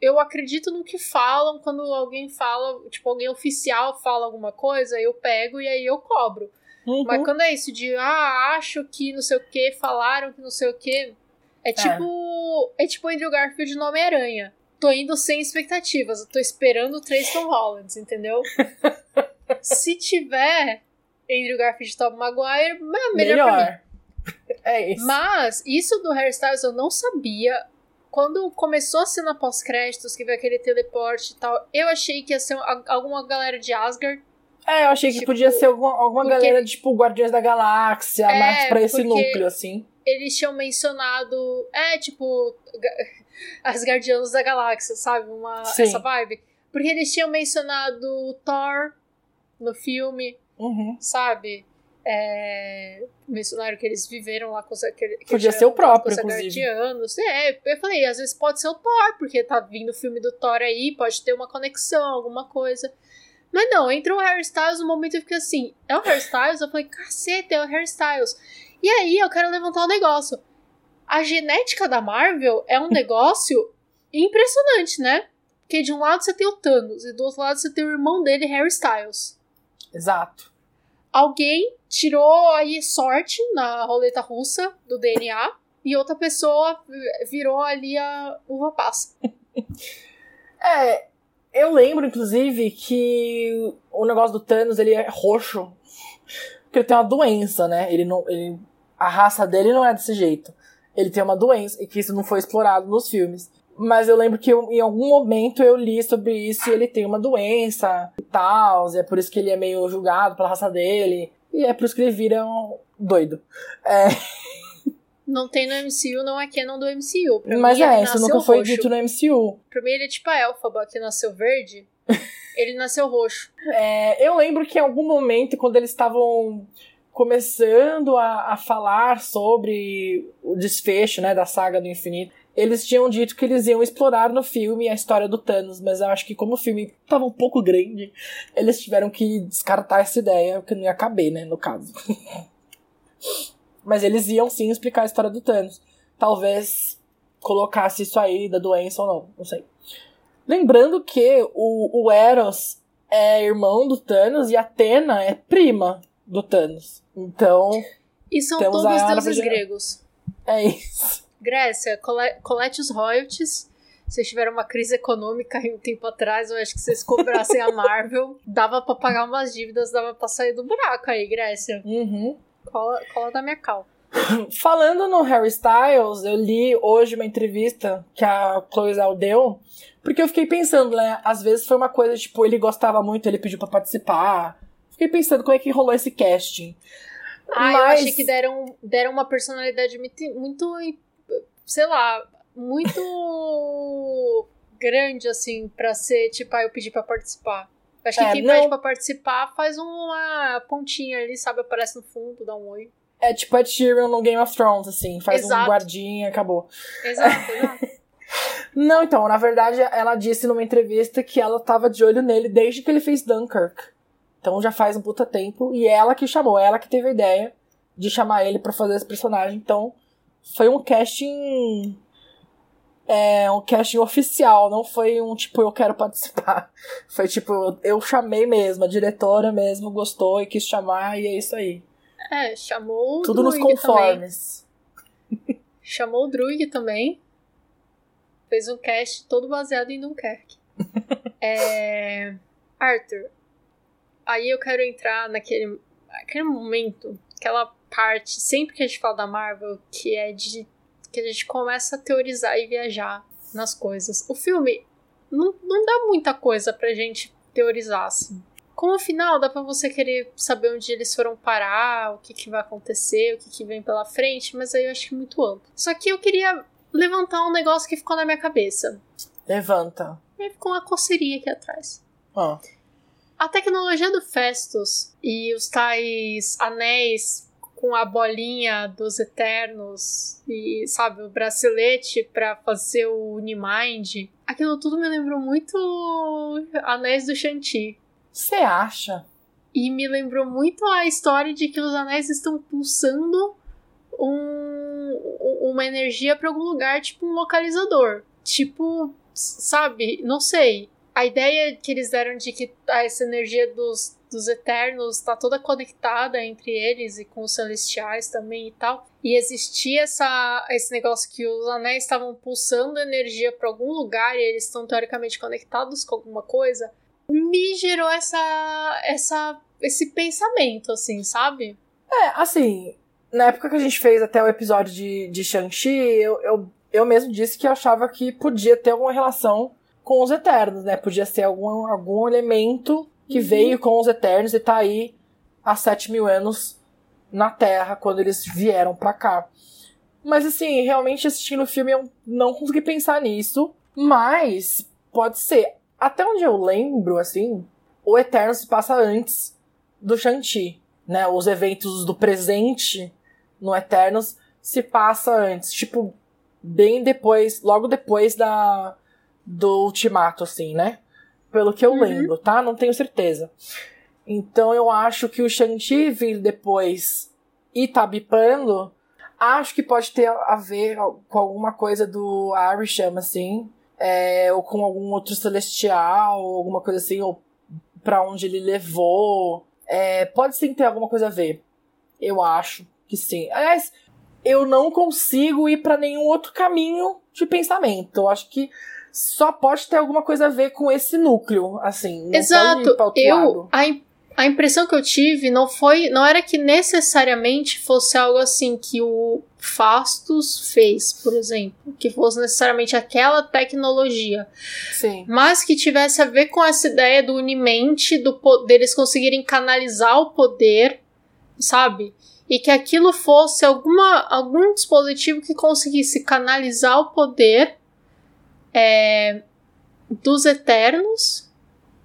Eu acredito no que falam quando alguém fala, tipo, alguém oficial fala alguma coisa, eu pego e aí eu cobro. Uhum. Mas quando é isso de, ah, acho que não sei o que, falaram que não sei o que. É tipo. É, tipo Andrew Garfield no Homem-Aranha. Tô indo sem expectativas. Eu tô esperando o Tom Hollands, entendeu? [LAUGHS] Se tiver Andrew Garfield e Tom Maguire, melhor, pra mim. É isso. Mas isso do hairstyles eu não sabia. Quando começou a cena pós-créditos, que veio aquele teleporte e tal, eu achei que ia ser alguma galera de Asgard. É, eu achei que Tipo, podia ser alguma, alguma porque- galera, tipo, Guardiões da Galáxia, É, mais pra esse núcleo, assim. Eles tinham mencionado. É, tipo. As Guardiãs da Galáxia, sabe? Uma, Sim. essa vibe. Porque eles tinham mencionado o Thor no filme, Uhum. sabe? É, mencionaram que eles viveram lá com os que, que Podia ser o próprio, com os inclusive. É, eu falei, às vezes pode ser o Thor, porque tá vindo o filme do Thor aí, pode ter uma conexão, alguma coisa. Mas não, entrou o Harry Styles, no momento eu fiquei assim, é o Harry Styles? Eu falei, cacete, é o Harry Styles. E aí eu quero levantar um negócio. A genética da Marvel é um negócio impressionante, né? Porque de um lado você tem o Thanos e do outro lado você tem o irmão dele, Harry Styles. Exato. Alguém tirou aí sorte na roleta russa do DNA e outra pessoa virou ali a uva passa. [LAUGHS] É, eu lembro, inclusive, que o negócio do Thanos, ele é roxo. Porque ele tem uma doença, né? Ele não, ele, a raça dele não é desse jeito. Ele tem uma doença, e que isso não foi explorado nos filmes. Mas eu lembro que eu- em algum momento eu li sobre isso e ele tem uma doença e tal. E é por isso que ele é meio julgado pela raça dele. E é por isso que ele vira um doido. É, Não tem no MCU, não é canon do MCU. Pra mas mim, é, isso nunca foi roxo. dito no MCU. Pra mim, ele é tipo a Elphaba, que nasceu verde. [LAUGHS] ele nasceu roxo. É, eu lembro que em algum momento, quando eles estavam começando a, a falar sobre o desfecho né, da saga do infinito, eles tinham dito que eles iam explorar no filme a história do Thanos, mas eu acho que como o filme estava um pouco grande, eles tiveram que descartar essa ideia, porque não ia caber, né, no caso. [LAUGHS] mas eles iam sim explicar a história do Thanos. Talvez colocasse isso aí da doença ou não, não sei. Lembrando que o, o Eros é irmão do Thanos e a Atena é prima do Thanos. Então, E são todos deuses gregos. é isso. Grécia, cole colete os royalties. Vocês tiveram uma crise econômica um tempo atrás, eu acho que vocês cobrassem a [LAUGHS] Marvel, dava pra pagar umas dívidas, dava pra sair do buraco aí, Grécia. Uhum. Cola, cola da minha cal. [COUGHS] Falando no Harry Styles, eu li hoje uma entrevista que a Chloe Zhao deu, porque eu fiquei pensando, né? Às vezes foi uma coisa, tipo, ele gostava muito, ele pediu para participar. Fiquei pensando como é que rolou esse casting. Ah, Mas... eu achei que deram, deram uma personalidade muito, muito sei lá, muito [LAUGHS] grande, assim, pra ser, tipo, ah, eu pedi pra participar. Acho que é, quem não... pede pra participar faz uma pontinha ali, sabe? Aparece no fundo, dá um oi. É tipo a Tyrion no Game of Thrones, assim, faz exato. um guardinha acabou. Exato, [LAUGHS] exato. Não, então, na verdade, ela disse numa entrevista que ela tava de olho nele desde que ele fez Dunkirk. Então já faz um puta tempo. E ela que chamou, ela que teve a ideia de chamar ele para fazer esse personagem. Então, foi um casting. É, um casting oficial, não foi um tipo, eu quero participar. [LAUGHS] Foi tipo, eu chamei mesmo, a diretora mesmo gostou e quis chamar, e é isso aí. É, chamou o Tudo nos conformes. Também. [LAUGHS] chamou o Druig também. Fez um cast todo baseado em Dunkerque. [LAUGHS] é... Arthur, aí eu quero entrar naquele, naquele momento, aquela parte, sempre que a gente fala da Marvel, que é de que a gente começa a teorizar e viajar nas coisas. O filme não, não dá muita coisa pra gente teorizar, assim. Com o final, dá pra você querer saber onde eles foram parar, o que, que vai acontecer, o que, que vem pela frente, mas aí eu acho que é muito amplo. Só que eu queria levantar um negócio que ficou na minha cabeça. Levanta. E ficou uma coceirinha aqui atrás. Ó. Oh. A tecnologia do Festus e os tais anéis com a bolinha dos Eternos e, sabe, o bracelete para fazer o Unimind. Aquilo tudo me lembrou muito Anéis do Shanti. Você acha? E me lembrou muito a história de que os anéis estão pulsando um, uma energia para algum lugar, tipo um localizador. Tipo, sabe, não sei. A ideia que eles deram de que essa energia dos, dos Eternos está toda conectada entre eles e com os Celestiais também e tal. E existia essa, esse negócio que os anéis estavam pulsando energia para algum lugar e eles estão teoricamente conectados com alguma coisa. Me gerou essa, essa, esse pensamento, assim, sabe? É, assim, na época que a gente fez até o episódio de, de Shang-Chi, eu, eu, eu mesmo disse que achava que podia ter alguma relação com os Eternos, né? Podia ser algum, algum elemento que uhum. veio com os Eternos e tá aí há sete mil anos na Terra, quando eles vieram pra cá. Mas assim, realmente assistindo o filme eu não consegui pensar nisso. Mas pode ser. Até onde eu lembro, assim, o Eterno se passa antes do Shang-Chi. Né? Os eventos do presente no Eternos se passa antes. Tipo, bem depois, logo depois da do Ultimato, assim, né? Pelo que eu uhum. lembro, tá? Não tenho certeza. Então eu acho que o Shang-Chi vir depois e tá bipando, acho que pode ter a ver com alguma coisa do Arisham, assim. É, ou com algum outro celestial, ou alguma coisa assim, ou pra onde ele levou. É, pode sim ter alguma coisa a ver. Eu acho que sim. Aliás, eu não consigo ir para nenhum outro caminho de pensamento. Eu acho que só pode ter alguma coisa a ver com esse núcleo, assim. Exato. eu a, a impressão que eu tive não foi, não era que necessariamente fosse algo assim que o Fastos fez, por exemplo, que fosse necessariamente aquela tecnologia, Sim. mas que tivesse a ver com essa ideia do unimente, do poder, eles conseguirem canalizar o poder, sabe? E que aquilo fosse alguma, algum dispositivo que conseguisse canalizar o poder é, dos Eternos,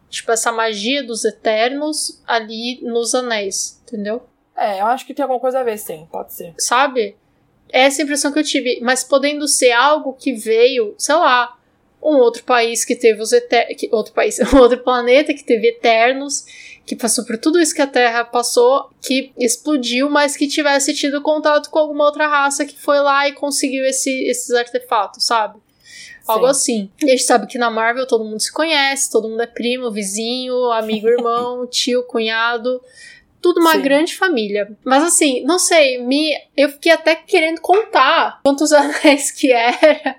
tipo essa magia dos Eternos ali nos Anéis, entendeu? É, eu acho que tem alguma coisa a ver, sim, pode ser. Sabe? Essa é a impressão que eu tive, mas podendo ser algo que veio, sei lá, um outro país que teve os Eternos, outro país, [LAUGHS] um outro planeta que teve Eternos, que passou por tudo isso que a Terra passou, que explodiu, mas que tivesse tido contato com alguma outra raça que foi lá e conseguiu esse, esses artefatos, sabe? Algo assim. E a gente sabe que na Marvel todo mundo se conhece, todo mundo é primo, vizinho, amigo, [LAUGHS] irmão, tio, cunhado. tudo uma Sim. grande família. Mas assim, não sei, me eu fiquei até querendo contar quantos [LAUGHS] anéis que era.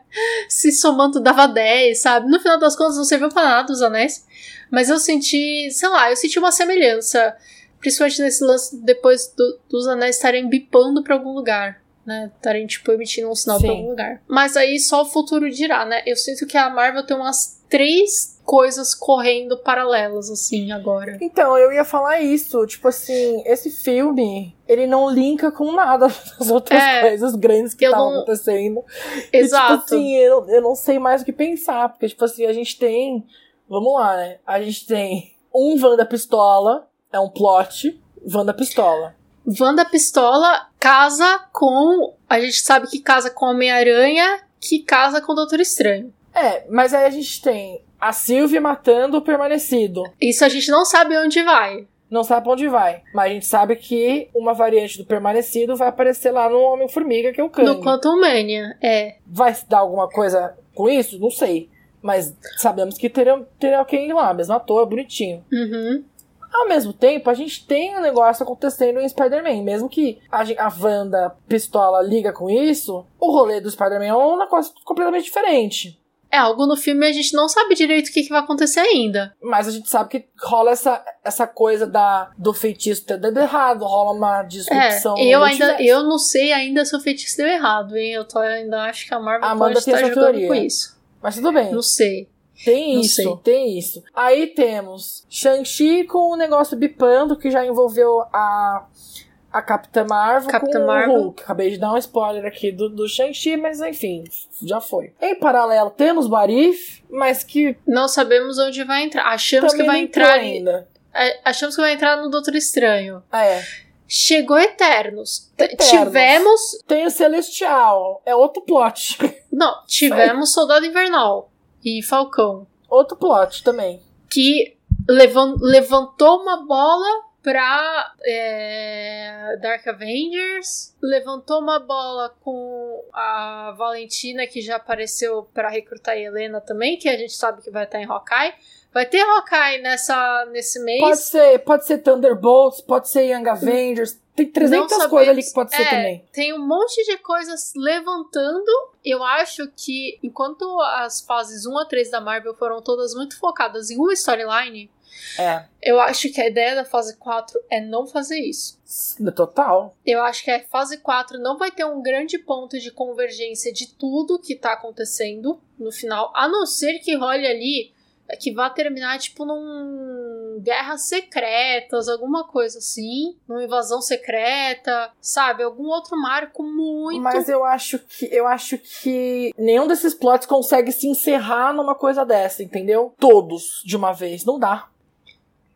Se somando dava 10, sabe? No final das contas não serviu pra nada os anéis. Mas eu senti, sei lá, eu senti uma semelhança. Principalmente nesse lance depois do- dos anéis estarem bipando pra algum lugar. Né? Estarem, tipo, emitindo um sinal pra Sim. algum lugar. Mas aí só o futuro dirá, né? Eu sinto que a Marvel tem umas três coisas correndo paralelas, assim, agora. Então, eu ia falar isso. Tipo assim, esse filme, ele não linka com nada [LAUGHS] das outras É, coisas grandes que eu estavam não- acontecendo. Exato. E, tipo assim, eu, eu não sei mais o que pensar. Porque, tipo assim, a gente tem. Vamos lá, né? A gente tem um Wanda Pistola, é um plot. Wanda Pistola. Wanda Pistola casa com. A gente sabe que casa com Homem-Aranha, que casa com o Doutor Estranho. É, mas aí a gente tem a Sylvie matando o permanecido. Isso a gente não sabe onde vai. Não sabe pra onde vai. Mas a gente sabe que uma variante do permanecido vai aparecer lá no Homem-Formiga, que é o Kang. No Quantum Mania. É. Vai dar alguma coisa com isso? Não sei. Mas sabemos que teria, teria alguém lá, mesmo ator, bonitinho. Uhum. Ao mesmo tempo, a gente tem um negócio acontecendo em Spider-Man. Mesmo que a, a Wanda pistola liga com isso, o rolê do Spider-Man é um negócio completamente diferente. É, algo no filme a gente não sabe direito o que, que vai acontecer ainda. Mas a gente sabe que rola essa, essa coisa da, do feitiço ter dado errado, rola uma É, disrupção. eu no ainda, eu não sei ainda se o feitiço deu errado, hein? Eu tô, ainda acho que a Marvel Amanda pode tem estar jogando teoria. com isso. Mas tudo bem. Não sei. Tem Não isso, sei. tem isso. Aí temos Shang-Chi com o negócio bipando, que já envolveu a, a Capitã Marvel Capitã com Marvel. o Hulk. Acabei de dar um spoiler aqui do, do Shang-Chi, mas enfim, já foi. Em paralelo, temos Barif, mas que Não sabemos onde vai entrar. Achamos que vai entrar. ainda. Achamos que vai entrar no Doutor Estranho. É. Chegou Eternos. Eternos. Tivemos. Tem o Celestial, é outro plot. Não, tivemos Soldado Invernal e Falcão. outro plot também. Que levan- levantou uma bola pra é, Dark Avengers. Levantou uma bola com a Valentina, que já apareceu pra recrutar a Helena também, que a gente sabe que vai estar em Hawkeye. Vai ter Hawkeye nessa, nesse mês. Pode ser, pode ser Thunderbolts, pode ser Young Avengers. Tem 300 sabemos. coisas ali que pode ser É, também. Tem um monte de coisas levantando. Eu acho que enquanto as fases 1 a 3 da Marvel foram todas muito focadas em uma storyline, É, eu acho que a ideia da fase 4 é não fazer isso. total. Eu acho que a fase 4 não vai ter um grande ponto de convergência de tudo que tá acontecendo no final, a não ser que role ali que vá terminar tipo num guerras secretas, alguma coisa assim, numa invasão secreta, sabe, algum outro marco muito Mas eu acho que eu acho que nenhum desses plots consegue se encerrar numa coisa dessa, entendeu? Todos de uma vez, não dá.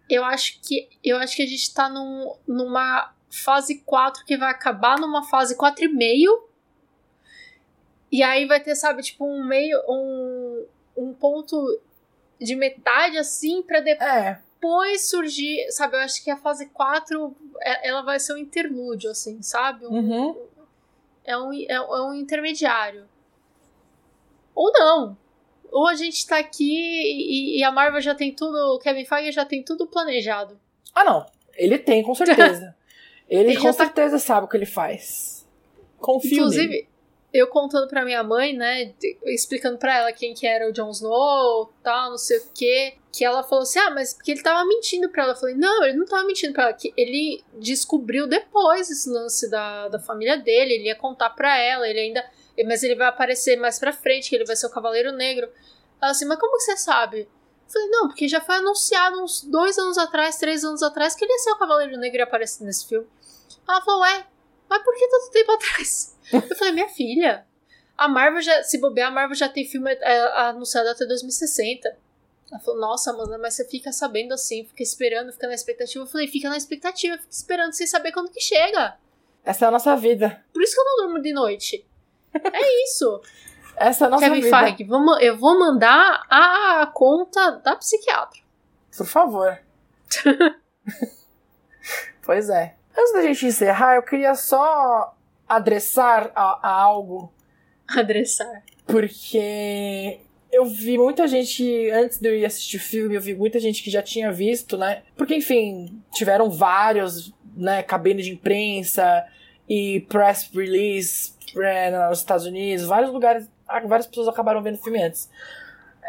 Eu acho que eu acho que a gente tá num, numa fase 4 que vai acabar numa fase 4,5. E aí vai ter, sabe, tipo, um meio. um, um ponto de metade assim pra É, depois surgir. Sabe, eu acho que a fase 4 é- ela vai ser um interlúdio, assim, sabe? Um- uhum. é, um, é, é um intermediário. Ou não. Ou a gente tá aqui e, e a Marvel já tem tudo. O Kevin Feige já tem tudo planejado. Ah, não. Ele tem, com certeza. [LAUGHS] Ele, Ele com tá- certeza sabe o que ele faz. Confio nele. Eu contando pra minha mãe, né, explicando pra ela quem que era o Jon Snow, tal, não sei o quê, que ela falou assim, ah, mas porque ele tava mentindo pra ela. Eu falei, não, ele não tava mentindo pra ela, que ele descobriu depois esse lance da, da família dele, ele ia contar pra ela, ele ainda... Mas ele vai aparecer mais pra frente, que ele vai ser o Cavaleiro Negro. Ela assim, mas como que você sabe? Eu falei, não, porque já foi anunciado uns dois anos atrás, três anos atrás, que ele ia ser o Cavaleiro Negro e aparecer nesse filme. Ela falou, ué, mas por que tanto tempo atrás? Eu falei, minha filha, a Marvel já, se bobear, a Marvel já tem filme é, anunciado até 2060. Ela falou, nossa, Amanda, mas você fica sabendo assim, fica esperando, fica na expectativa. Eu falei, fica na expectativa, fica esperando sem saber quando que chega. Essa é a nossa vida. Por isso que eu não durmo de noite. É isso. Essa é a nossa Kevin vida. Feige, vamos, eu vou mandar a conta da psiquiatra. Por favor. [LAUGHS] pois é. Antes da gente encerrar, eu queria só adressar a, a algo Adressar. Porque eu vi muita gente, antes de eu ir assistir o filme, eu vi muita gente que já tinha visto, né? Porque, enfim, tiveram vários né, cabine de imprensa e press release é, nos Estados Unidos, vários lugares, várias pessoas acabaram vendo o filme antes.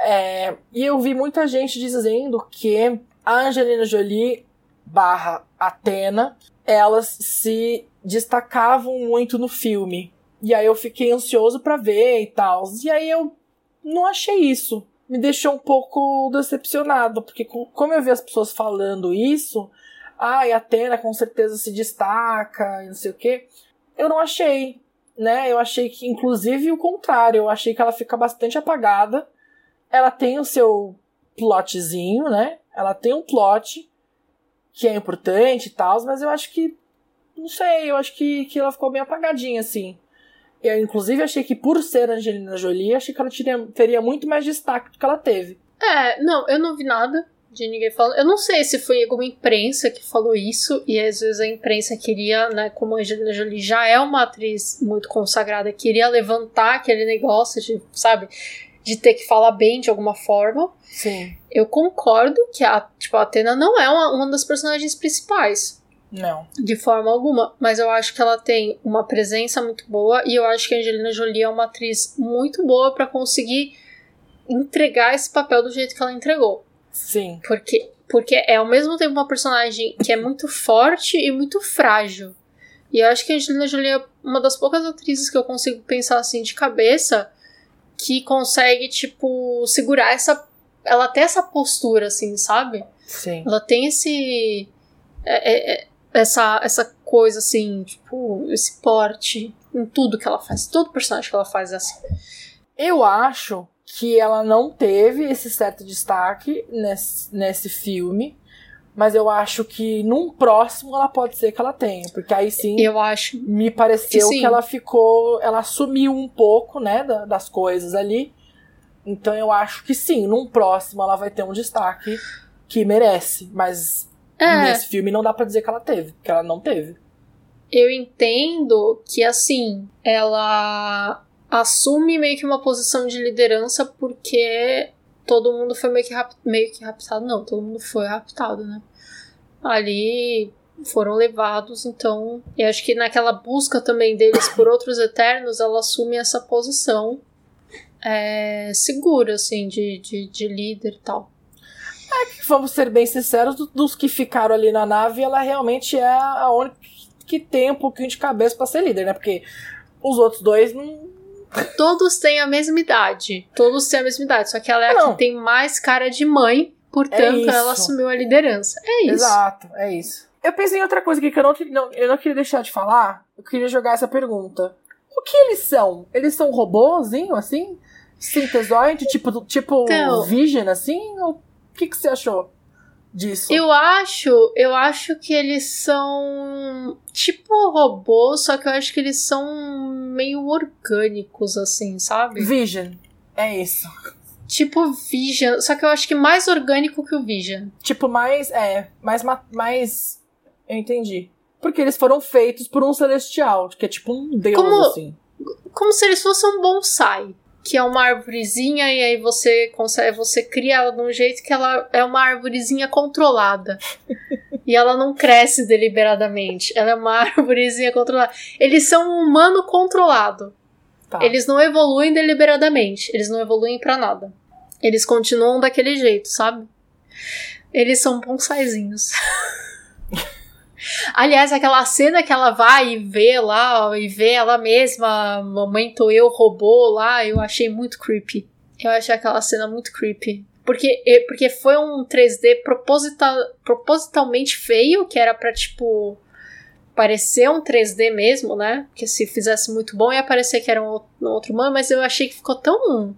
É, e eu vi muita gente dizendo que a Angelina Jolie barra Atena, elas se destacavam muito no filme. E aí eu fiquei ansioso para ver e tal. E aí eu não achei isso. Me deixou um pouco decepcionado, porque como eu vi as pessoas falando isso, ai, ah, a Atena com certeza se destaca, e não sei o quê. Eu não achei, né? Eu achei que, inclusive, o contrário. Eu achei que ela fica bastante apagada. Ela tem o seu plotzinho, né? Ela tem um plot que é importante e tal, mas eu acho que. Não sei, eu acho que, que ela ficou bem apagadinha, assim. Eu, inclusive, achei que por ser Angelina Jolie, achei que ela teria, teria muito mais destaque do que ela teve. É, não, eu não vi nada de ninguém falando. Eu não sei se foi alguma imprensa que falou isso, e às vezes a imprensa queria, né, como a Angelina Jolie já é uma atriz muito consagrada, queria levantar aquele negócio de, sabe, de ter que falar bem de alguma forma. Sim. Eu concordo que a, tipo, a Atena não é uma, uma das personagens principais. Não. De forma alguma. Mas eu acho que ela tem uma presença muito boa e eu acho que a Angelina Jolie é uma atriz muito boa para conseguir entregar esse papel do jeito que ela entregou. Sim. Porque, porque é ao mesmo tempo uma personagem que é muito forte e muito frágil. E eu acho que a Angelina Jolie é uma das poucas atrizes que eu consigo pensar assim de cabeça que consegue, tipo, segurar essa. Ela tem essa postura, assim, sabe? Sim. Ela tem esse. É, é, é, essa, essa coisa, assim, tipo, esse porte em tudo que ela faz. Todo personagem que ela faz é assim. Eu acho que ela não teve esse certo destaque nesse, nesse filme. Mas eu acho que num próximo ela pode ser que ela tenha, porque aí sim. Eu acho. Me pareceu que, que ela ficou. Ela assumiu um pouco, né, das coisas ali. Então eu acho que sim, num próximo ela vai ter um destaque que merece. Mas é. nesse filme não dá para dizer que ela teve, que ela não teve. Eu entendo que assim, ela assume meio que uma posição de liderança porque todo mundo foi meio que, rap meio que raptado, não, todo mundo foi raptado, né? Ali foram levados, então eu acho que naquela busca também deles por outros eternos, ela assume essa posição é, segura, assim, de, de, de líder e tal. É que, vamos ser bem sinceros, dos que ficaram ali na nave, ela realmente é a única que tem um pouquinho de cabeça para ser líder, né? Porque os outros dois não, Todos têm a mesma idade. Todos têm a mesma idade. Só que ela é não. a que tem mais cara de mãe, portanto, é ela assumiu a liderança. É isso. Exato, é isso. Eu pensei em outra coisa aqui que eu não, não, eu não queria deixar de falar. Eu queria jogar essa pergunta. O que eles são? Eles são robôzinho, assim? Sintesoide? Tipo, tipo então, Vision, assim? Ou o que, que você achou? Disso? Eu acho, eu acho que eles são tipo robôs, só que eu acho que eles são meio orgânicos assim, sabe? Vision. É isso. Tipo Vision, só que eu acho que mais orgânico que o Vision. Tipo mais, é, mais mais eu entendi. Porque eles foram feitos por um celestial, que é tipo um deus como, assim. Como se eles fossem um bonsai que é uma árvorezinha e aí você consegue, você cria ela de um jeito que ela é uma árvorezinha controlada. [LAUGHS] e ela não cresce deliberadamente. Ela é uma [LAUGHS] árvorezinha controlada. Eles são um humano controlado. Tá. Eles não evoluem deliberadamente. Eles não evoluem para nada. Eles continuam daquele jeito, sabe? Eles são bonsaizinhos. [LAUGHS] Aliás, aquela cena que ela vai e vê lá, e vê ela mesma, mamãe tô eu, robô lá, eu achei muito creepy. Eu achei aquela cena muito creepy. Porque, porque foi um 3D proposital, propositalmente feio, que era pra, tipo, parecer um 3D mesmo, né? Porque se fizesse muito bom ia parecer que era um outro humano, mas eu achei que ficou tão.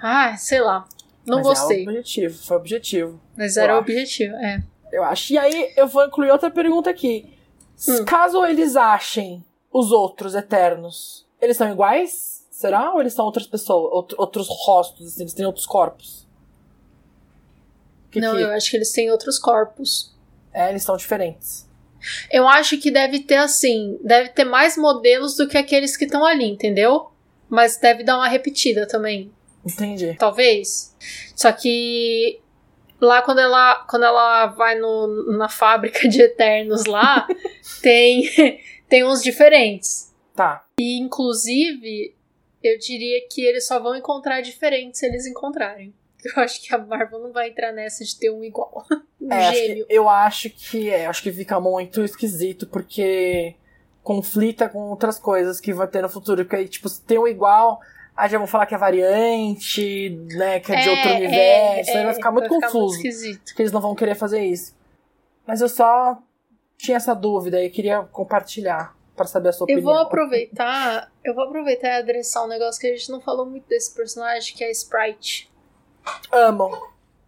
Ah, sei lá. Não mas gostei. É objetivo, foi objetivo. Mas era o objetivo, é eu acho. E aí eu vou incluir outra pergunta aqui. Hum. Caso eles achem os outros eternos, eles são iguais? Será? Ou eles são outras pessoas, outro, outros rostos, assim, eles têm outros corpos? Que Não, que... eu acho que eles têm outros corpos. É, eles são diferentes. Eu acho que deve ter assim, deve ter mais modelos do que aqueles que estão ali, entendeu? Mas deve dar uma repetida também. Entendi. Talvez. Só que Lá quando ela, quando ela vai no, na fábrica de Eternos lá, [LAUGHS] tem, tem uns diferentes. Tá. E inclusive, eu diria que eles só vão encontrar diferentes se eles encontrarem. Eu acho que a Marvel não vai entrar nessa de ter um igual. [LAUGHS] Um É, acho gêmeo. que- eu acho que é, acho que fica muito esquisito, porque conflita com outras coisas que vai ter no futuro. Porque aí, tipo, se tem um igual, aí já vão falar que é variante, né? Que é, de outro universo. aí vai ficar muito confuso. esquisito. que eles não vão querer fazer isso. Mas eu só tinha essa dúvida e queria compartilhar pra saber a sua Eu opinião. vou aproveitar. Eu vou aproveitar e adressar um negócio que a gente não falou muito desse personagem, que é a Sprite. Amo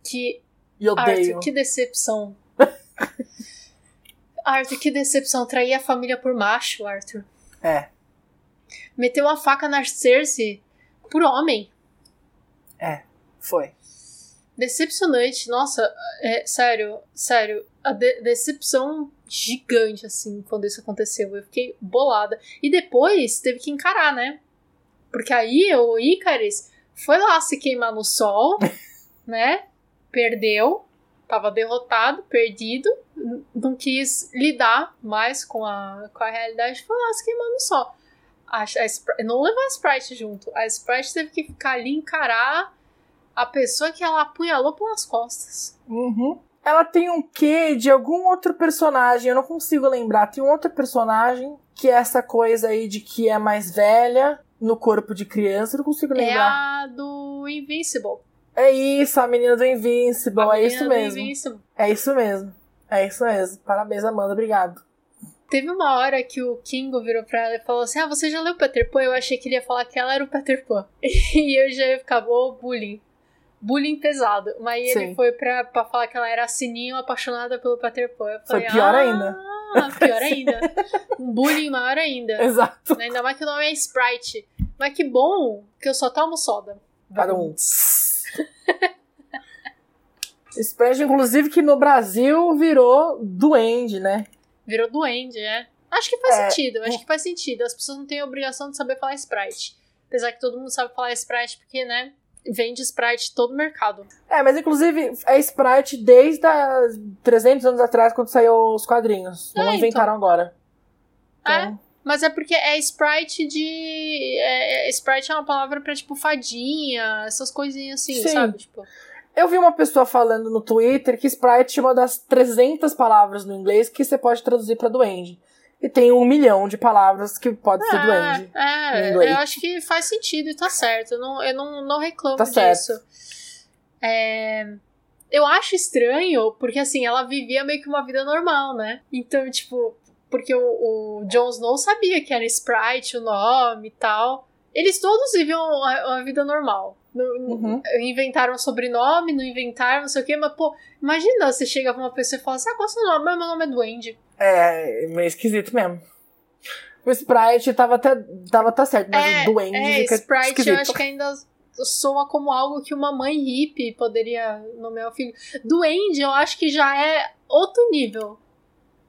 Que. e odeio. Arthur, que decepção. [LAUGHS] Arthur, que decepção. Trair a família por macho, Arthur. É, Meteu uma faca na Cersei por homem. foi. Decepcionante. Nossa, é, sério, sério. A de- decepção gigante, assim, quando isso aconteceu. Eu fiquei bolada. E depois teve que encarar, né? Porque aí o Icaris foi lá se queimar no sol, [LAUGHS] né? Perdeu. Tava derrotado, perdido. Não quis lidar mais com a, com a realidade. Foi lá se queimar no sol. A, a Spr- não levou a Sprite junto. A Sprite teve que ficar ali encarar a pessoa que ela apunhalou pelas costas. Uhum. Ela tem um quê de algum outro personagem, eu não consigo lembrar. Tem um outro personagem que é essa coisa aí de que é mais velha no corpo de criança, eu não consigo É lembrar. a do Invincible. É isso, a menina do Invincible, A é isso mesmo. Invincible. É isso mesmo. É isso mesmo. Parabéns, Amanda, obrigado. Teve uma hora que o Kingo virou pra ela e falou assim: Ah, você já leu Peter Pan? Eu achei que ele ia falar que ela era o Peter Pan. [LAUGHS] E eu já ia ficar, ô, bullying. Bullying pesado. Mas ele Sim. foi pra, pra falar que ela era Sininho apaixonada pelo Peter Pan. Eu Foi falei, pior ah, ainda." pior [LAUGHS] ainda. Um bullying maior ainda. Exato. Ainda mais que o nome é Sprite. Mas que bom que eu só tomo soda. Para um. [LAUGHS] Spread, inclusive, que no Brasil virou duende, né? Virou duende, é. Acho que faz É. sentido, acho que faz sentido. As pessoas não têm a obrigação de saber falar Sprite. Apesar que todo mundo sabe falar Sprite porque, né, vende Sprite todo o mercado. É, mas inclusive é Sprite desde há 300 anos atrás, quando saiu os quadrinhos. Não É, então. inventaram agora. Então, Mas é porque é Sprite de. É, é- Sprite é uma palavra pra, tipo, fadinha, essas coisinhas assim, Sim. sabe? Tipo, Eu vi uma pessoa falando no Twitter que Sprite é uma das 300 palavras no inglês que você pode traduzir pra duende. E tem um milhão de palavras que pode ser duende. é, é, eu acho que faz sentido e tá certo. Eu não, eu não, não reclamo Tá disso. É, eu acho estranho, porque assim, ela vivia meio que uma vida normal, né? Então, tipo, porque o, o Jon Snow sabia que era Sprite o nome e tal. Eles todos viviam uma, uma vida normal. Não- Uhum. Inventaram um sobrenome, não inventaram, não sei o quê, mas, pô, imagina você chega pra uma pessoa e fala assim: ah, qual é o seu nome? Mas meu nome é Duende. É, meio esquisito mesmo. O Sprite tava até tava tá certo, mas É, o duende É, fica Sprite esquisito. eu acho que ainda soa como algo que uma mãe hippie poderia nomear o filho. Duende eu acho que já é outro nível,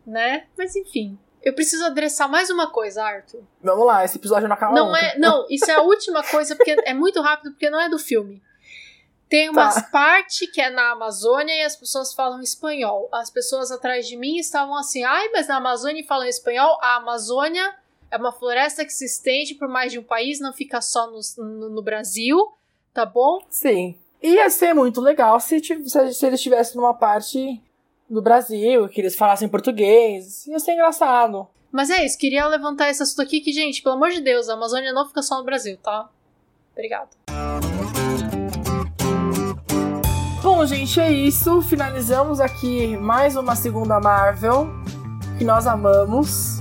né? Mas enfim. Eu preciso adressar mais uma coisa, Arthur. Vamos lá, esse episódio não acaba Não nunca. é, não, isso é a última coisa porque é muito rápido porque não é do filme. Tem umas Tá. partes que é na Amazônia e as pessoas falam espanhol. As pessoas atrás de mim estavam assim: "Ai, mas na Amazônia falam espanhol". A Amazônia é uma floresta que se estende por mais de um país, não fica só no, no, no Brasil, tá bom? Sim. Ia ser muito legal se, se, se eles estivessem numa parte do Brasil, que eles falassem português. Ia ser engraçado. Mas é isso, queria levantar esse assunto aqui que, gente, pelo amor de Deus, a Amazônia não fica só no Brasil, tá? Obrigado. Bom, gente, é isso. Finalizamos aqui mais uma segunda Marvel que nós amamos.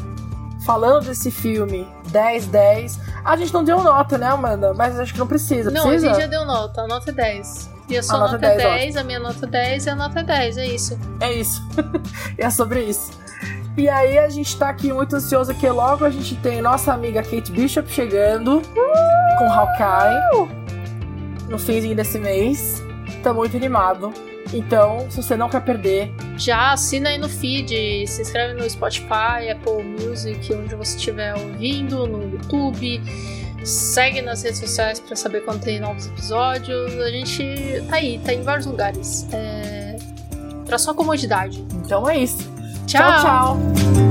Falando desse filme 10-10. A gente não deu nota, né, Amanda? Mas acho que não precisa. Não, precisa? a gente já deu nota, a nota é 10. E a sua A nota nota, é 10, 10, a minha nota é 10 e a nota é 10, é isso. É isso. [LAUGHS] é sobre isso. E aí a gente tá aqui muito ansioso que logo a gente tem nossa amiga Kate Bishop chegando com Hawkeye no finzinho desse mês. Tá muito animado. Então, se você não quer perder, Já assina aí no feed, se inscreve no Spotify, Apple Music, onde você estiver ouvindo, no YouTube. Segue nas redes sociais pra saber quando tem novos episódios. A gente tá aí, tá em vários lugares. É, pra sua comodidade. Então é isso. Tchau, tchau. tchau.